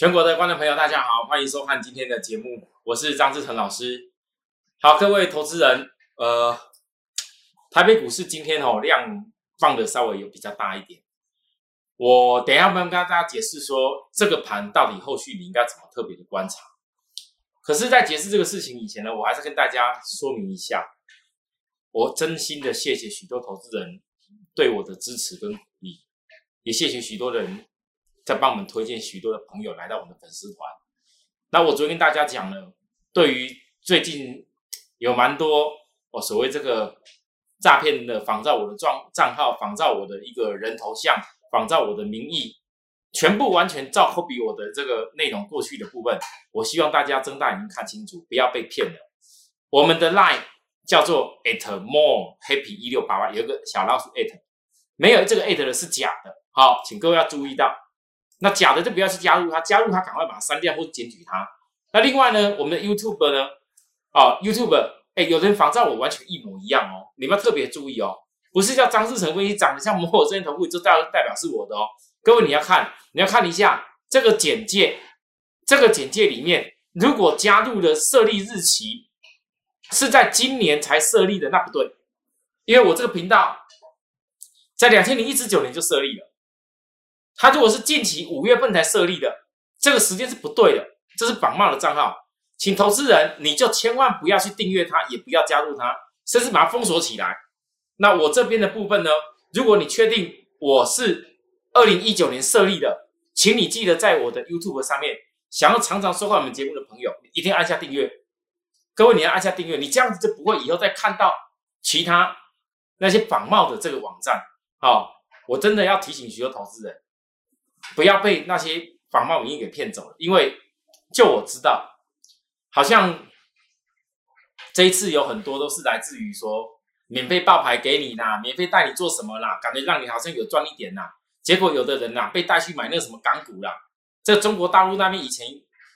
全国的观众朋友，大家好，欢迎收看今天的节目，我是张志成老师。好，各位投资人，呃，台北股市今天哦量放的稍微有比较大一点，我等一下慢慢跟大家解释说这个盘到底后续你应该怎么特别的观察。可是，在解释这个事情以前呢，我还是跟大家说明一下，我真心的谢谢许多投资人对我的支持跟鼓励，也谢谢许多人。在帮我们推荐许多的朋友来到我们的粉丝团。那我昨天跟大家讲了，对于最近有蛮多哦所谓这个诈骗的仿造我的账账号，仿造我的一个人头像，仿造我的名义，全部完全照 copy 我的这个内容过去的部分。我希望大家睁大眼睛看清楚，不要被骗了。我们的 line 叫做 at more happy 一六八八，有一个小老鼠 at，没有这个 at 的是假的。好，请各位要注意到。那假的就不要去加入他，加入他赶快把它删掉或者检举他。那另外呢，我们的 YouTube 呢，哦，YouTube，哎，有人仿照我完全一模一样哦，你们要特别注意哦，不是叫张志成分析长得像摩尔证券头部，就代代表是我的哦。各位你要看，你要看一下这个简介，这个简介里面如果加入的设立日期是在今年才设立的，那不对，因为我这个频道在两千零一十九年就设立了。他如果是近期五月份才设立的，这个时间是不对的，这是仿冒的账号，请投资人你就千万不要去订阅它，也不要加入它，甚至把它封锁起来。那我这边的部分呢，如果你确定我是二零一九年设立的，请你记得在我的 YouTube 上面，想要常常收看我们节目的朋友，一定按下订阅。各位你要按下订阅，你这样子就不会以后再看到其他那些仿冒的这个网站。好，我真的要提醒许多投资人。不要被那些仿冒名义给骗走了，因为就我知道，好像这一次有很多都是来自于说免费爆牌给你啦，免费带你做什么啦，感觉让你好像有赚一点啦。结果有的人呐被带去买那个什么港股啦，在中国大陆那边以前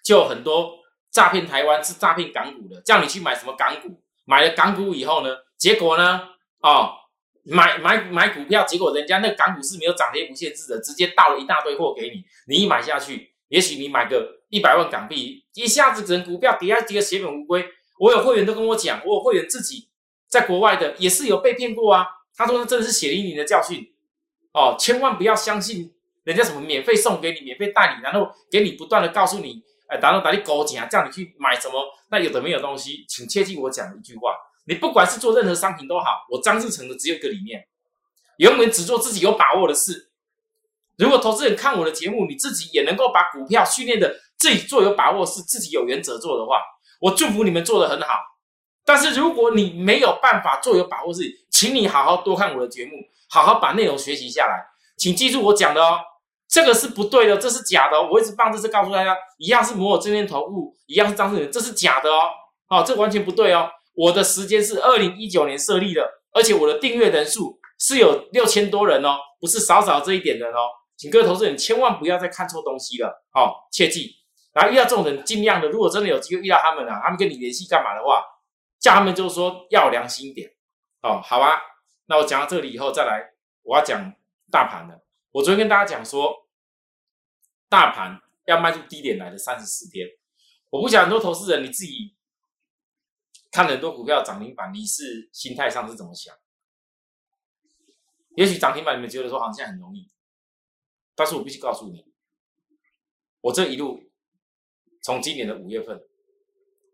就很多诈骗台湾是诈骗港股的，叫你去买什么港股，买了港股以后呢，结果呢，哦。买买买股票，结果人家那港股是没有涨跌不限制的，直接倒了一大堆货给你。你一买下去，也许你买个一百万港币，一下子整股票跌下跌个血本无归。我有会员都跟我讲，我有会员自己在国外的也是有被骗过啊。他说那真的是血淋淋的教训哦，千万不要相信人家什么免费送给你、免费带你，然后给你不断的告诉你，哎，然后打你勾结啊，叫你去买什么那有的没有东西，请切记我讲的一句话。你不管是做任何商品都好，我张志成的只有一个理念，永远只做自己有把握的事。如果投资人看我的节目，你自己也能够把股票训练的自己做有把握是自己有原则做的话，我祝福你们做的很好。但是如果你没有办法做有把握事，请你好好多看我的节目，好好把内容学习下来。请记住我讲的哦，这个是不对的，这是假的。我一直放这是告诉大家，一样是摩尔证券头部，一样是张志成，这是假的哦。哦，这完全不对哦。我的时间是二零一九年设立的，而且我的订阅人数是有六千多人哦，不是少少这一点人哦，请各位投资人千万不要再看错东西了，好，切记。然后遇到这种人，尽量的，如果真的有机会遇到他们啊，他们跟你联系干嘛的话，叫他们就是说要良心一点，哦，好吧。那我讲到这里以后再来，我要讲大盘了。我昨天跟大家讲说，大盘要迈出低点来的三十四天，我不想很多投资人你自己。看很多股票涨停板，你是心态上是怎么想？也许涨停板你们觉得说好像很容易，但是我必须告诉你，我这一路从今年的五月份，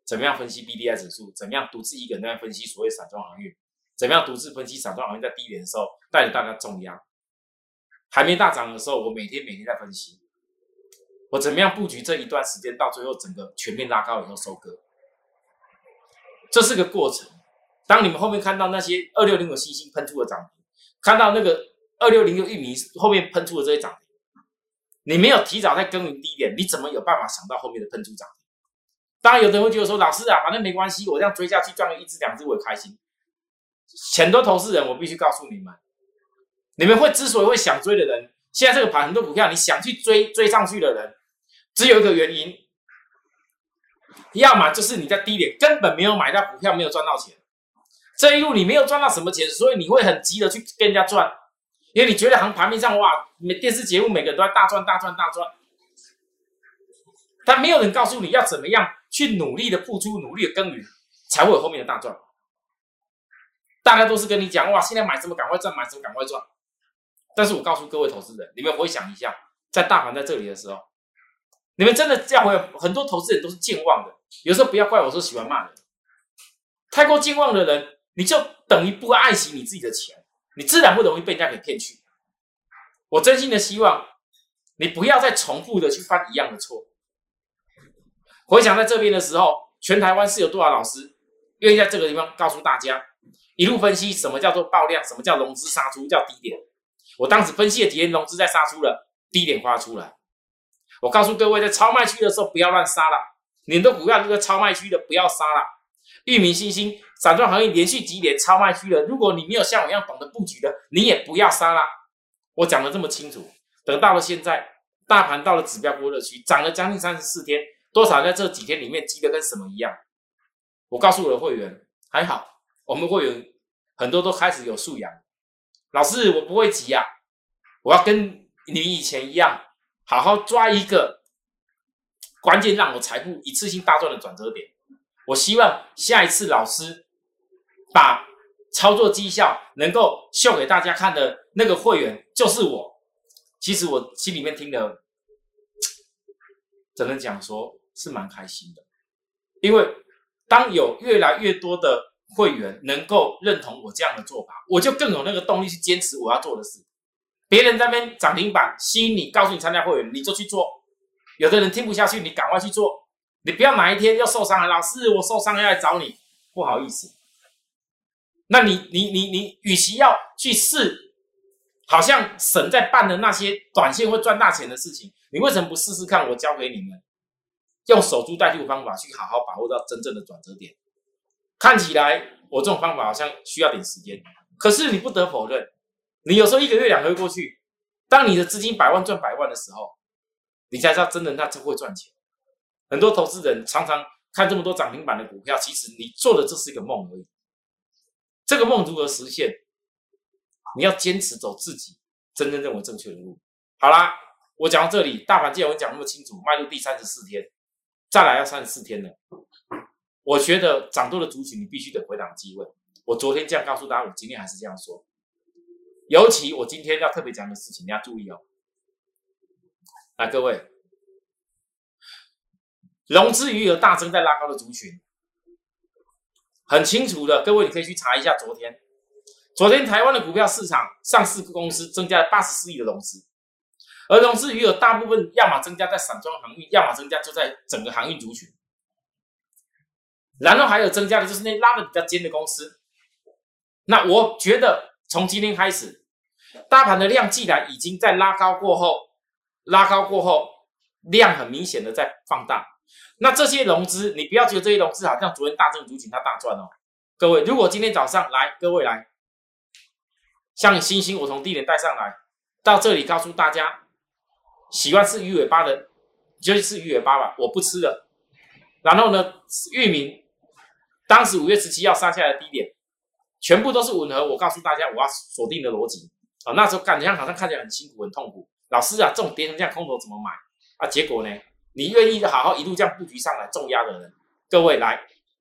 怎么样分析 B D I 指数，怎么样独自一个人在分析所谓散装行业，怎么样独自分析散装行业在低点的时候带着大家重压，还没大涨的时候，我每天每天在分析，我怎么样布局这一段时间，到最后整个全面拉高以后收割。这是个过程。当你们后面看到那些二六零的星星喷出的涨停，看到那个二六零的玉米后面喷出的这些涨停，你没有提早在耕耘低点，你怎么有办法想到后面的喷出涨停？当然，有的人会觉得说：“老师啊，反正没关系，我这样追下去赚个一只两只我也开心。”很多投资人，我必须告诉你们，你们会之所以会想追的人，现在这个盘很多股票，你想去追追上去的人，只有一个原因。要么就是你在低点根本没有买到股票，没有赚到钱，这一路你没有赚到什么钱，所以你会很急的去跟人家赚，因为你觉得行盘面上哇，每电视节目每个人都在大赚大赚大赚。但没有人告诉你要怎么样去努力的付出、努力的耕耘，才会有后面的大赚。大家都是跟你讲哇，现在买什么赶快赚，买什么赶快赚。但是我告诉各位投资人，你们回想一下，在大盘在这里的时候，你们真的这样回很多投资人都是健忘的。有时候不要怪我说喜欢骂人，太过健忘的人，你就等于不爱惜你自己的钱，你自然不容易被人家给骗去。我真心的希望你不要再重复的去犯一样的错。回想在这边的时候，全台湾是有多少老师愿意在这个地方告诉大家，一路分析什么叫做爆量，什么叫融资杀出，叫低点。我当时分析的几天融资在杀出了低点画出来。我告诉各位，在超卖区的时候不要乱杀了，你的股票这个超卖区的不要杀了。域名、新兴、散装行业连续几年超卖区的，如果你没有像我一样懂得布局的，你也不要杀了。我讲的这么清楚，等到了现在，大盘到了指标波热区，涨了将近三十四天，多少在这几天里面急得跟什么一样？我告诉我的会员，还好，我们会员很多都开始有素养。老师，我不会急啊，我要跟你以前一样，好好抓一个关键让我财富一次性大赚的转折点。我希望下一次老师把。操作绩效能够秀给大家看的那个会员就是我。其实我心里面听的，只能讲说是蛮开心的，因为当有越来越多的会员能够认同我这样的做法，我就更有那个动力去坚持我要做的事。别人在那边涨停板吸引你，告诉你参加会员，你就去做。有的人听不下去，你赶快去做。你不要哪一天又受伤了，老师我受伤了要来找你，不好意思。那你你你你，与其要去试，好像神在办的那些短线会赚大钱的事情，你为什么不试试看？我教给你们，用守株待兔的方法去好好把握到真正的转折点。看起来我这种方法好像需要点时间，可是你不得否认，你有时候一个月两个月过去，当你的资金百万赚百万的时候，你才知道真的那真会赚钱。很多投资人常常看这么多涨停板的股票，其实你做的只是一个梦而已。这个梦如何实现？你要坚持走自己真正认为正确的路。好啦，我讲到这里，大盘既然我讲那么清楚，迈入第三十四天，再来要三十四天了。我觉得涨多的族群，你必须得回档机会。我昨天这样告诉大家，我今天还是这样说。尤其我今天要特别讲的事情，你要注意哦。来，各位，融资余额大增在拉高的族群。很清楚的，各位，你可以去查一下昨天。昨天台湾的股票市场上市公司增加了八十四亿的融资，而融资余额大部分要么增加在散装航运，要么增加就在整个航运族群。然后还有增加的就是那拉的比较尖的公司。那我觉得从今天开始，大盘的量既然已经在拉高过后，拉高过后量很明显的在放大。那这些融资，你不要觉得这些融资好像昨天大正族群它大赚哦。各位，如果今天早上来，各位来，像星星，我从低点带上来，到这里告诉大家，喜欢吃鱼尾巴的就去吃鱼尾巴吧，我不吃了。然后呢，域名，当时五月十七要杀下来的低点，全部都是吻合。我告诉大家，我要锁定的逻辑啊，那时候感觉好像看起来很辛苦、很痛苦。老师啊，这种跌成这样空头怎么买啊？结果呢？你愿意好好一路这样布局上来重压的人，各位来，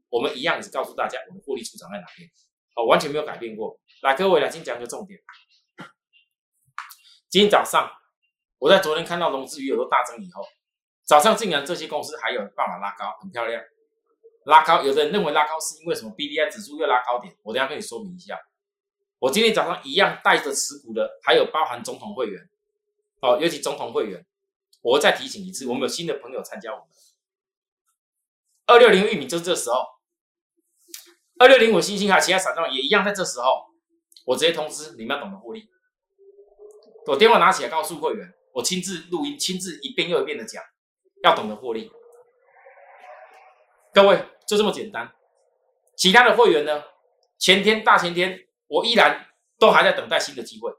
我们一样是告诉大家我们获利出场在哪边，哦，完全没有改变过。来，各位来，先讲一个重点。今天早上我在昨天看到融资余额都大增以后，早上竟然这些公司还有办法拉高，很漂亮。拉高，有的人认为拉高是因为什么 B D I 指数又拉高点，我等下跟你说明一下。我今天早上一样带着持股的，还有包含总统会员，哦，尤其总统会员。我再提醒一次，我们有新的朋友参加我们二六零玉米，就是这时候；二六零五星星还有其他散装也一样，在这时候，我直接通知你们要懂得获利。我电话拿起来告诉会员，我亲自录音，亲自一遍又一遍的讲，要懂得获利。各位就这么简单。其他的会员呢？前天、大前天，我依然都还在等待新的机会。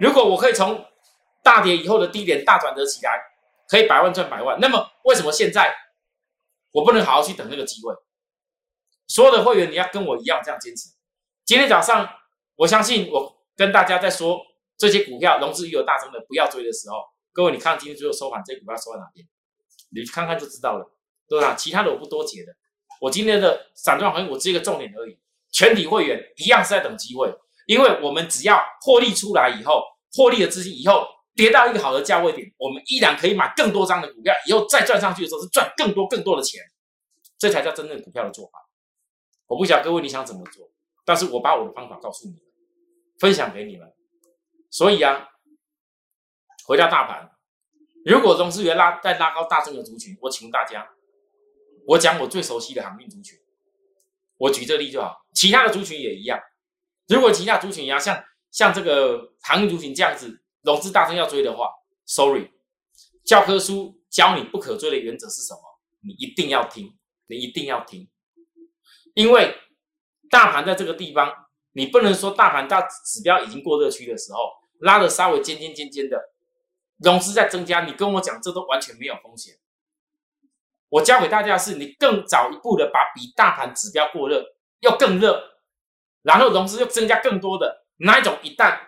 如果我可以从大跌以后的低点大转折起来，可以百万赚百万。那么为什么现在我不能好好去等那个机会？所有的会员你要跟我一样这样坚持。今天早上我相信我跟大家在说这些股票融资余额大增的不要追的时候，各位你看今天最后收盘这股票收在哪边？你看看就知道了，对吧？其他的我不多解的。我今天的散装航运，我只一个重点而已。全体会员一样是在等机会，因为我们只要获利出来以后，获利的资金以后跌到一个好的价位点，我们依然可以买更多张的股票，以后再赚上去的时候是赚更多更多的钱，这才叫真正股票的做法。我不晓得各位你想怎么做，但是我把我的方法告诉你们，分享给你们。所以啊，回到大盘，如果融资源拉再拉高大众的族群，我请问大家，我讲我最熟悉的航运族群，我举这例就好，其他的族群也一样。如果其他族群一样，像像这个航运族群这样子，融资大增要追的话，sorry，教科书教你不可追的原则是什么？你一定要听，你一定要听。因为大盘在这个地方，你不能说大盘大指标已经过热区的时候，拉的稍微尖尖尖尖的，融资在增加，你跟我讲这都完全没有风险。我教给大家的是，你更早一步的把比大盘指标过热又更热，然后融资又增加更多的那一种，一旦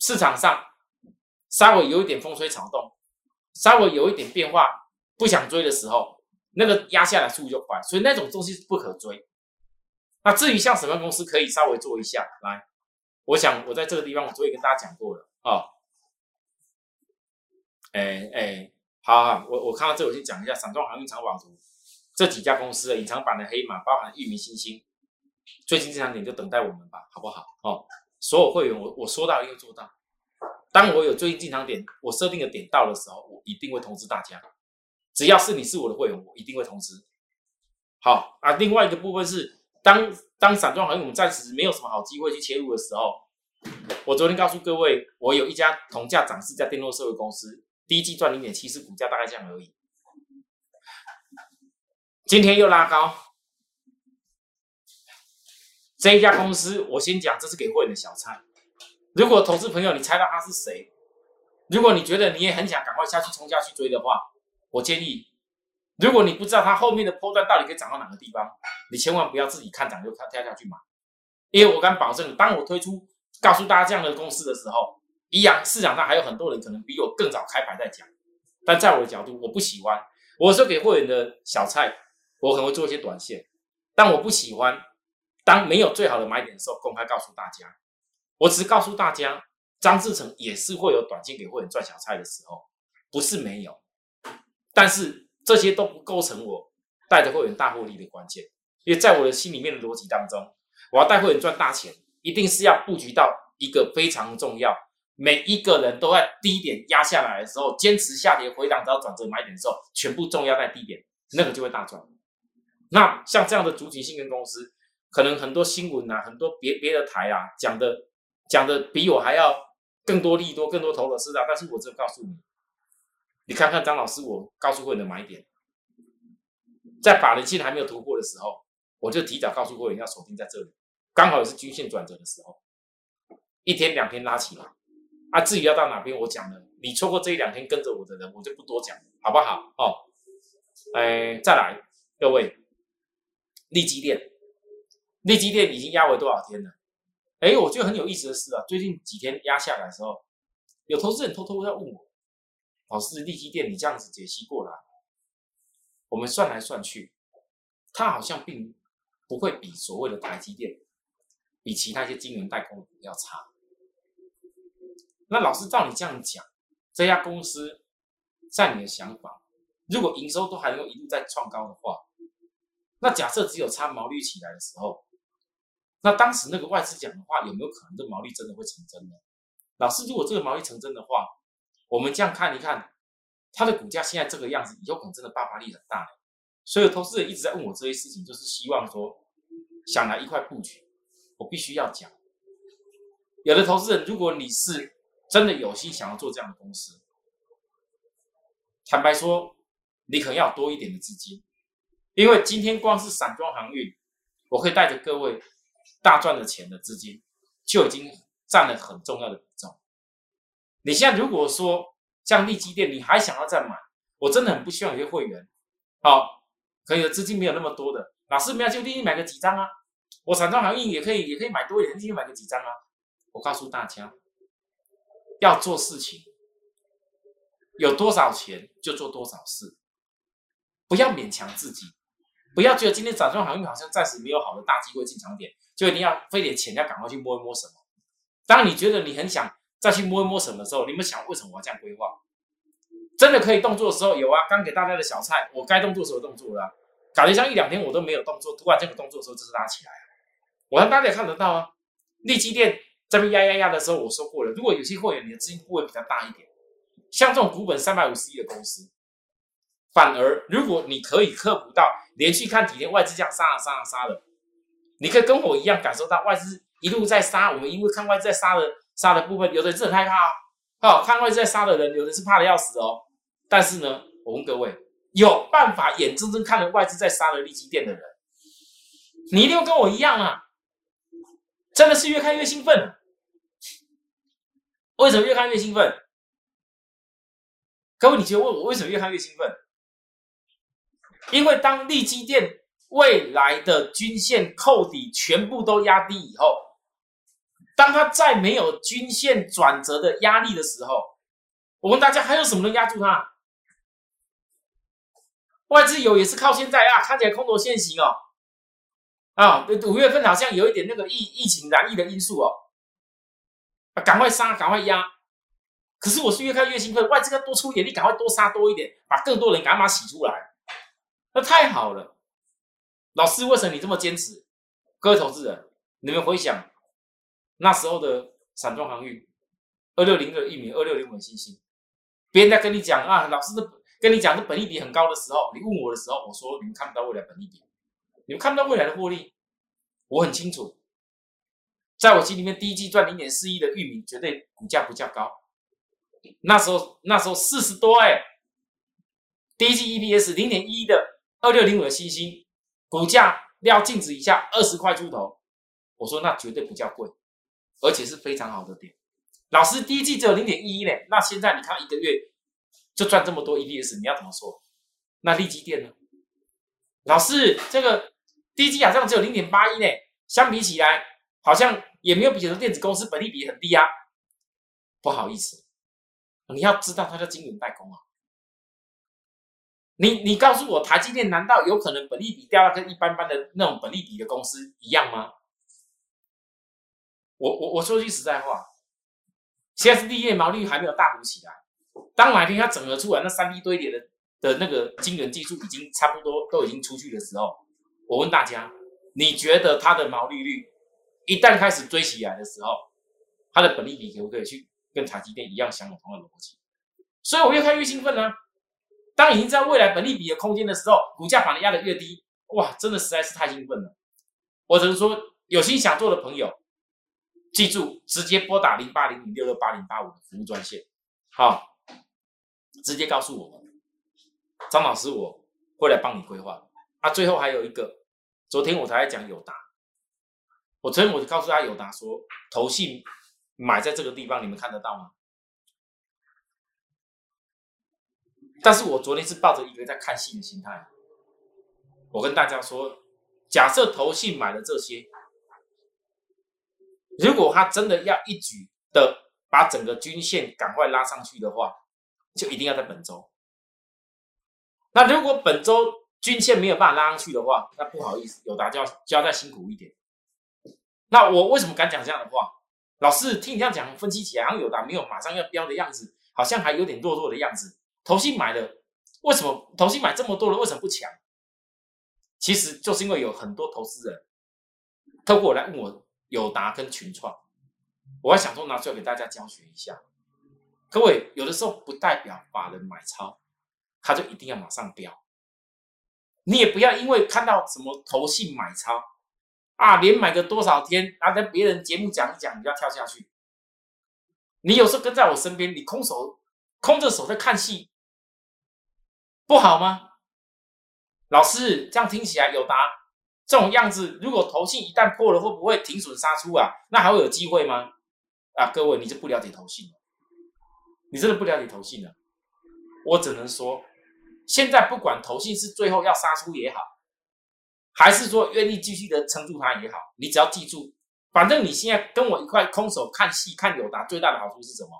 市场上稍微有一点风吹草动，稍微有一点变化，不想追的时候。那个压下来速度就快，所以那种东西不可追。那至于像什么公司可以稍微做一下来，我想我在这个地方我昨天跟大家讲过了啊。哎哎，好好，我我看到这我先讲一下散装航运长网图这几家公司的隐藏版的黑马，包含域名、星星，最近这两点就等待我们吧，好不好？哦，所有会员我我说到一定做到。当我有最近进场点，我设定的点到的时候，我一定会通知大家。只要是你是我的会员，我一定会通知。好啊，另外一个部分是，当当散装航运我们暂时没有什么好机会去切入的时候，我昨天告诉各位，我有一家同价涨势在电动社会公司，第一季赚零点七，是股价大概这样而已。今天又拉高，这一家公司我先讲，这是给会员的小菜。如果投资朋友你猜到他是谁，如果你觉得你也很想赶快下去冲下去追的话，我建议，如果你不知道它后面的波段到底可以涨到哪个地方，你千万不要自己看涨就跳跳下去买，因为我敢保证，当我推出告诉大家这样的公司的时候，一样市场上还有很多人可能比我更早开牌在讲，但在我的角度，我不喜欢，我是给会员的小菜，我可能会做一些短线，但我不喜欢当没有最好的买点的时候公开告诉大家，我只告诉大家，张志成也是会有短线给会员赚小菜的时候，不是没有。但是这些都不构成我带着会员大获利的关键，因为在我的心里面的逻辑当中，我要带会员赚大钱，一定是要布局到一个非常重要，每一个人都在低点压下来的时候，坚持下跌回档到转折买点的时候，全部重压在低点，那个就会大赚。那像这样的主体性跟公司，可能很多新闻啊，很多别别的台啊讲的讲的比我还要更多利多、更多头的是啊，但是我只告诉你。你看看张老师，我告诉会员的买点，在法人线还没有突破的时候，我就提早告诉会员要锁定在这里，刚好也是均线转折的时候，一天两天拉起来。啊，至于要到哪边，我讲了，你错过这一两天跟着我的人，我就不多讲，好不好？哦，哎，再来，各位，利基店，利基店已经压为多少天了？哎，我觉得很有意思的是啊，最近几天压下来的时候，有投资人偷偷在问我。老师，利基店你这样子解析过来，我们算来算去，它好像并不会比所谓的台积电，比其他一些晶圆代工股要差。那老师照你这样讲，这家公司在你的想法，如果营收都还能够一路在创高的话，那假设只有差毛利起来的时候，那当时那个外资讲的话，有没有可能这毛利真的会成真呢？老师，如果这个毛利成真的话，我们这样看一看，它的股价现在这个样子，有可能真的爆发力很大。所以投资人一直在问我这些事情，就是希望说想来一块布局。我必须要讲，有的投资人，如果你是真的有心想要做这样的公司，坦白说，你可能要多一点的资金，因为今天光是散装航运，我可以带着各位大赚的钱的资金，就已经占了很重要的比重。你现在如果说像利基店，你还想要再买，我真的很不希望有些会员，好，可以的资金没有那么多的，老师没有就立即买个几张啊，我散装航运也可以，也可以买多一点，立即买个几张啊。我告诉大家，要做事情，有多少钱就做多少事，不要勉强自己，不要觉得今天展中航运好像暂时没有好的大机会进场点，就一定要费点钱要赶快去摸一摸什么。当你觉得你很想再去摸一摸什么的时候，你们想为什么我要这样规划？真的可以动作的时候有啊，刚给大家的小菜，我该动作的时候动作了。搞得像一两天我都没有动作，突然这个动作的时候就是拉起来我让大家看得到啊。利基店这边压压压的时候，我说过了，如果有些会员你的资金部位比较大一点，像这种股本三百五十亿的公司，反而如果你可以克服到连续看几天外资这样杀啊杀啊杀的，你可以跟我一样感受到外资一路在杀。我们因为看外资在杀的杀的部分，有的人是很害怕哦，看外资在杀的人，有的人是怕的要死哦。但是呢，我问各位。有办法眼睁睁看着外资在杀了利基店的人，你一定跟我一样啊！真的是越看越兴奋。为什么越看越兴奋？各位，你觉得问我为什么越看越兴奋？因为当利基店未来的均线扣底全部都压低以后，当它再没有均线转折的压力的时候，我问大家还有什么能压住它？外资有也是靠现在啊，看起来空头现行哦，啊，五月份好像有一点那个疫疫情燃疫的因素哦，啊，赶快杀，赶快压。可是我是越看越兴奋，外资要多出一点，你赶快多杀多一点，把更多人赶快洗出来，那太好了。老师，为什么你这么坚持？各位投资人，你们回想那时候的散装航运，二六零的一米，二六零五的信心，别人在跟你讲啊，老师的。跟你讲，这本利比很高的时候，你问我的时候，我说你们看不到未来本利比，你们看不到未来的获利，我很清楚，在我心里面，第一季赚零点四亿的玉米绝对股价不叫高，那时候那时候四十多哎，第一季 EPS 零点一的二六零五的新星，股价要净值以下二十块出头，我说那绝对不叫贵，而且是非常好的点。老师第一季只有零点一一呢，那现在你看一个月。就赚这么多 EPS，你要怎么说？那利基店呢？老师，这个第一季好像只有零点八一呢，相比起来，好像也没有比很多电子公司本利比很低啊。不好意思，你要知道它叫晶圆代工啊。你你告诉我，台积电难道有可能本利比掉到跟一般般的那种本利比的公司一样吗？我我我说句实在话，现在是利业毛利率还没有大幅起来。当哪天它整合出来，那三 D 堆叠的的那个晶圆技术已经差不多都已经出去的时候，我问大家，你觉得它的毛利率一旦开始追起来的时候，它的本利比可不可以去跟台积电一样享有同样的逻辑？所以我越看越兴奋呢。当已经在未来本利比的空间的时候，股价反而压得越低，哇，真的实在是太兴奋了。我只能说，有心想做的朋友，记住直接拨打零八零零六六八零八五的服务专线，好。直接告诉我们，张老师，我会来帮你规划。啊，最后还有一个，昨天我才在讲友达，我昨天我就告诉他友达说，投信买在这个地方，你们看得到吗？但是我昨天是抱着一个在看戏的心态，我跟大家说，假设投信买了这些，如果他真的要一举的把整个均线赶快拉上去的话，就一定要在本周。那如果本周均线没有办法拉上去的话，那不好意思，友达就要就要再辛苦一点。那我为什么敢讲这样的话？老师听你这样讲，分析起来好像友达没有马上要标的样子，好像还有点弱弱的样子。投信买的，为什么投信买这么多了，为什么不抢？其实就是因为有很多投资人透过我来问我友达跟群创，我还想说拿出来给大家教学一下。各位，有的时候不代表法人买超，他就一定要马上飙。你也不要因为看到什么投信买超啊，连买个多少天，啊，在别人节目讲一讲，你就要跳下去。你有时候跟在我身边，你空手空着手在看戏，不好吗？老师，这样听起来有答这种样子，如果投信一旦破了，会不会停损杀出啊？那还会有机会吗？啊，各位，你就不了解投信了。你真的不了解投信了，我只能说，现在不管投信是最后要杀出也好，还是说愿意继续的撑住它也好，你只要记住，反正你现在跟我一块空手看戏看友达，最大的好处是什么？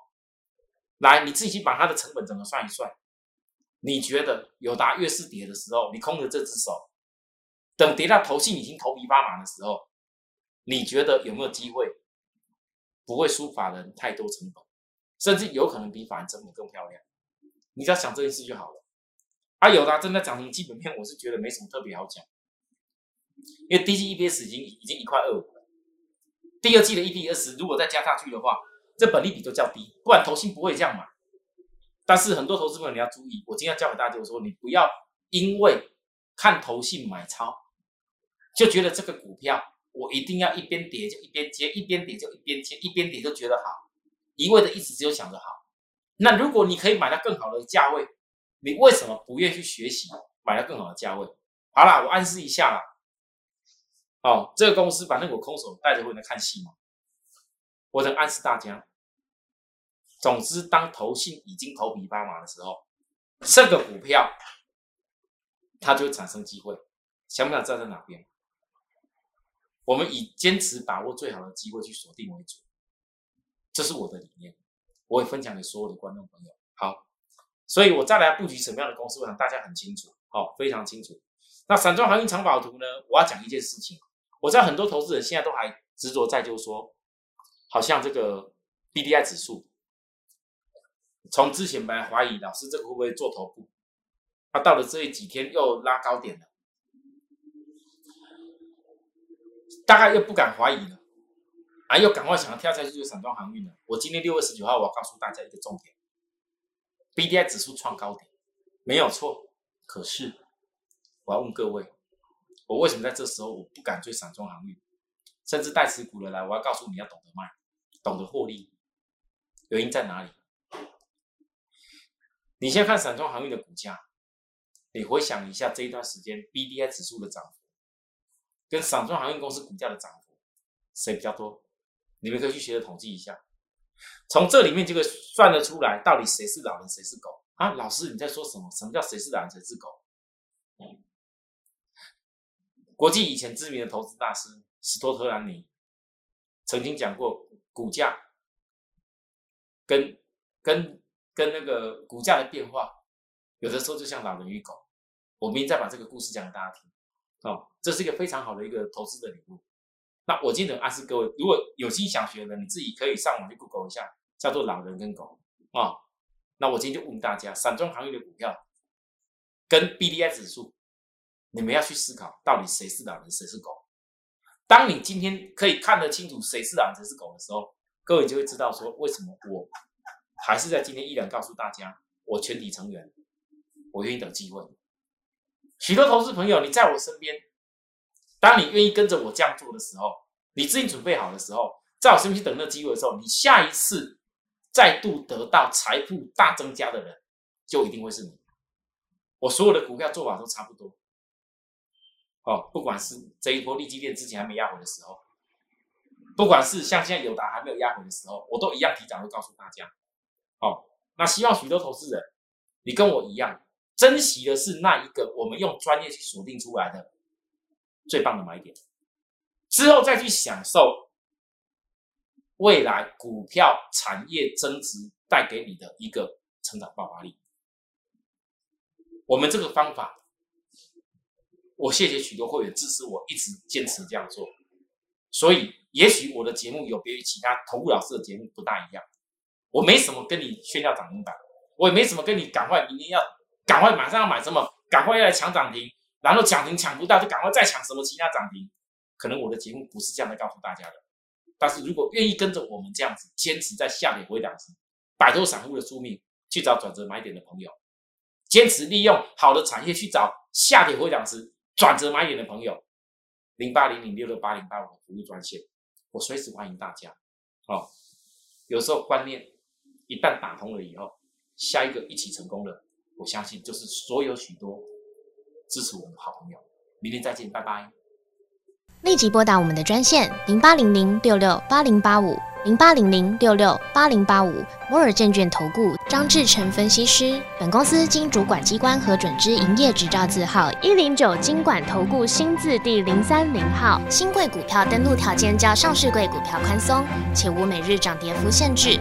来，你自己把它的成本整个算一算，你觉得友达越是跌的时候，你空着这只手，等跌到头信已经头皮发麻的时候，你觉得有没有机会不会输法人太多成本，甚至有可能比法人成本更漂亮？你只要想这件事就好了。啊，友达正在涨停基本面，我是觉得没什么特别好讲，因为第一季 EPS 已经已经一块二五了，第二季的 EPS 如果再加下去的话，这本利比都较低，不然投信不会这样买。但是很多投资朋友你要注意，我今天要教给大家就是说，你不要因为看投信买超，就觉得这个股票我一定要一边跌就一边接，一边跌就一边接，一边跌就觉得好，一味的一直只有想着好。那如果你可以买到更好的价位，你为什么不愿意去学习买到更好的价位？好啦，我暗示一下啦。哦，这个公司反正我空手带着会来看戏嘛，我能暗示大家。总之，当投信已经头皮发麻的时候，这个股票它就会产生机会。想不想知道在哪边？我们以坚持把握最好的机会去锁定为主，这是我的理念，我会分享给所有的观众朋友。好，所以我再来布局什么样的公司，我想大家很清楚，好，非常清楚。那散装航运长保图呢？我要讲一件事情，我知道很多投资人现在都还执着在，就是说，好像这个 B D I 指数。从之前本来怀疑老师这个会不会做头部，他到了这几天又拉高点了，大概又不敢怀疑了，啊，又赶快想要跳下去就散装航运了。我今天六月十九号，我要告诉大家一个重点：B D I 指数创高点没有错，可是我要问各位，我为什么在这时候我不敢追散装航运，甚至带持股的来？我要告诉你要懂得卖，懂得获利，原因在哪里？你先看散装航运的股价，你回想一下这一段时间 B D I 指数的涨幅，跟散装航运公司股价的涨幅，谁比较多？你们可以去学着统计一下，从这里面就可以算得出来，到底谁是老人，谁是狗啊？老师你在说什么？什么叫谁是老人，谁是狗？国际以前知名的投资大师斯托特兰尼曾经讲过，股价跟跟。跟那个股价的变化，有的时候就像老人与狗。我明天再把这个故事讲给大家听，哦，这是一个非常好的一个投资的礼物。那我今天暗示各位，如果有心想学的，你自己可以上网去 Google 一下，叫做老人跟狗啊。那我今天就问大家，散装行业的股票跟 B D I 指数，你们要去思考，到底谁是老人，谁是狗？当你今天可以看得清楚谁是老人，谁是狗的时候，各位就会知道说，为什么我。还是在今天依然告诉大家，我全体成员，我愿意等机会。许多投资朋友，你在我身边，当你愿意跟着我这样做的时候，你自己准备好的时候，在我身边等那机会的时候，你下一次再度得到财富大增加的人，就一定会是你。我所有的股票做法都差不多。哦，不管是这一波利基店之前还没压回的时候，不管是像现在友达还没有压回的时候，我都一样提早会告诉大家。哦，那希望许多投资人，你跟我一样，珍惜的是那一个我们用专业锁定出来的最棒的买点，之后再去享受未来股票产业增值带给你的一个成长爆发力。我们这个方法，我谢谢许多会员支持我，一直坚持这样做。所以，也许我的节目有别于其他投顾老师的节目不大一样。我没什么跟你炫耀涨停板，我也没什么跟你赶快明天要赶快马上要买什么，赶快要来抢涨停，然后涨停抢不到就赶快再抢什么其他涨停。可能我的节目不是这样的告诉大家的，但是如果愿意跟着我们这样子坚持在下跌回档时摆脱散户的宿命，去找转折买点的朋友，坚持利用好的产业去找下跌回档时转折买点的朋友，零八零零六六八零八五服务专线，我随时欢迎大家。哦，有时候观念。一旦打通了以后，下一个一起成功的，我相信就是所有许多支持我们的好朋友。明天再见，拜拜。立即拨打我们的专线零八零零六六八零八五零八零零六六八零八五。摩尔证券投顾张志成分析师。本公司经主管机关核准之营业执照字号一零九金管投顾新字第零三零号。新贵股票登录条件较上市贵股票宽松，且无每日涨跌幅限制。